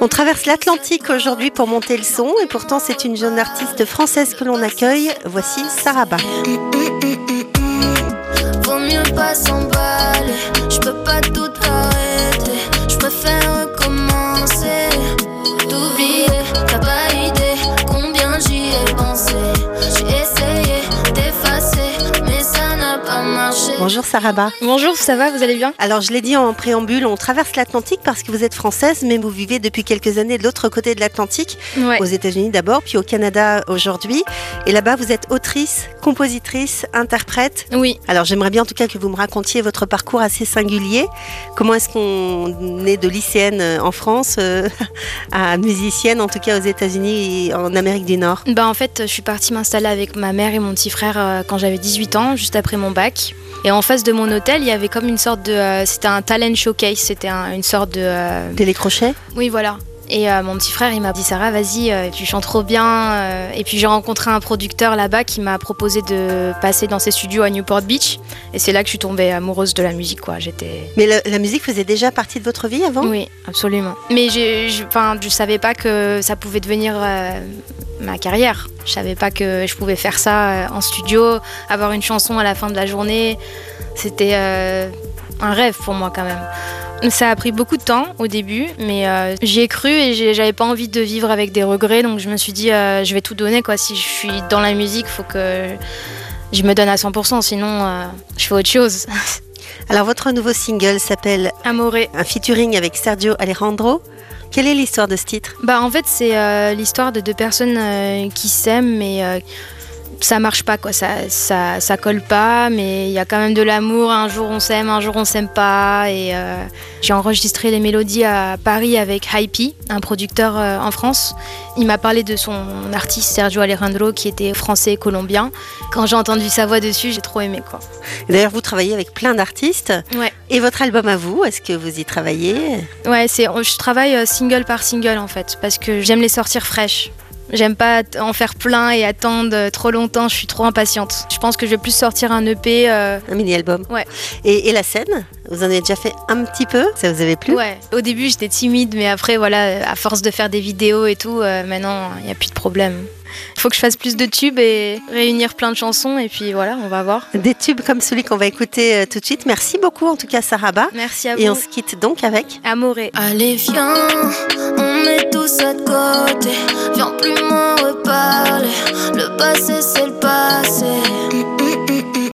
On traverse l'Atlantique aujourd'hui pour monter le son et pourtant c'est une jeune artiste française que l'on accueille. Voici Saraba. Vaut Bonjour Saraba. Bonjour, ça va, vous allez bien Alors je l'ai dit en préambule, on traverse l'Atlantique parce que vous êtes française, mais vous vivez depuis quelques années de l'autre côté de l'Atlantique, Ouais. aux États-Unis d'abord, puis au Canada aujourd'hui. Et là-bas, vous êtes autrice, compositrice, interprète. Oui, Alors j'aimerais bien en tout cas que vous me racontiez votre parcours assez singulier. Comment est-ce qu'on est de lycéenne euh, en France euh, à musicienne, en tout cas aux États-Unis et en Amérique du Nord? Bah en fait, je suis partie m'installer avec ma mère et mon petit frère euh, quand j'avais 18 ans, juste après mon bac. Et en face de mon hôtel, il y avait comme une sorte de. euh, c'était un talent showcase, c'était un- une sorte de. euh, Télécrochet? Oui, voilà. Et euh, mon petit frère, il m'a dit Sarah, vas-y, euh, tu chantes trop bien. euh. Et puis j'ai rencontré un producteur là-bas qui m'a proposé de passer dans ses studios à Newport Beach. Et c'est là que je suis tombée amoureuse de la musique, quoi. J'étais. Mais la musique faisait déjà partie de votre vie avant? Oui, absolument. Mais je enfin, je savais pas que ça pouvait devenir euh, ma carrière. Je savais pas que je pouvais faire ça en studio, avoir une chanson à la fin de la journée. C'était un rêve pour moi quand même. Ça a pris beaucoup de temps au début, mais euh, j'y ai cru et j'avais pas envie de vivre avec des regrets, donc je me suis dit euh, je vais tout donner quoi. Si je suis dans la musique, faut que je me donne à 100%, sinon euh, je fais autre chose. Alors votre nouveau single s'appelle Amoré. un featuring avec Sergio Alejandro. Quelle est l'histoire de ce titre? Bah en fait c'est euh, l'histoire de deux personnes qui s'aiment mais ça marche pas quoi, ça, ça, ça colle pas mais il y a quand même de l'amour, un jour on s'aime, un jour on s'aime pas et euh, j'ai enregistré les mélodies à Paris avec Hypey, un producteur euh, en France. Il m'a parlé de son artiste Sergio Alejandro qui était français et colombien. Quand j'ai entendu sa voix dessus j'ai trop aimé quoi. D'ailleurs, vous travaillez avec plein d'artistes. Ouais. Et votre album à vous, est-ce que vous y travaillez? Ouais, c'est, je travaille euh, single par single en fait, parce que j'aime les sortir fraîches. J'aime pas en faire plein et attendre euh, trop longtemps, je suis trop impatiente. Je pense que je vais plus sortir un EP. euh, Un mini-album Ouais. Et, et la scène? Vous en avez déjà fait un petit peu Ça vous avait plu? Ouais, au début j'étais timide, mais après, voilà, à force de faire des vidéos et tout, euh, maintenant il n'y a plus de problème. Il faut que je fasse plus de tubes et réunir plein de chansons, et puis voilà, on va voir. Des tubes comme celui qu'on va écouter euh, tout de suite. Merci beaucoup en tout cas Saraba. Merci à Et on vous. se quitte donc avec Amoré. Allez viens, on met tout ça de côté Viens plus m'en reparler Le passé c'est le passé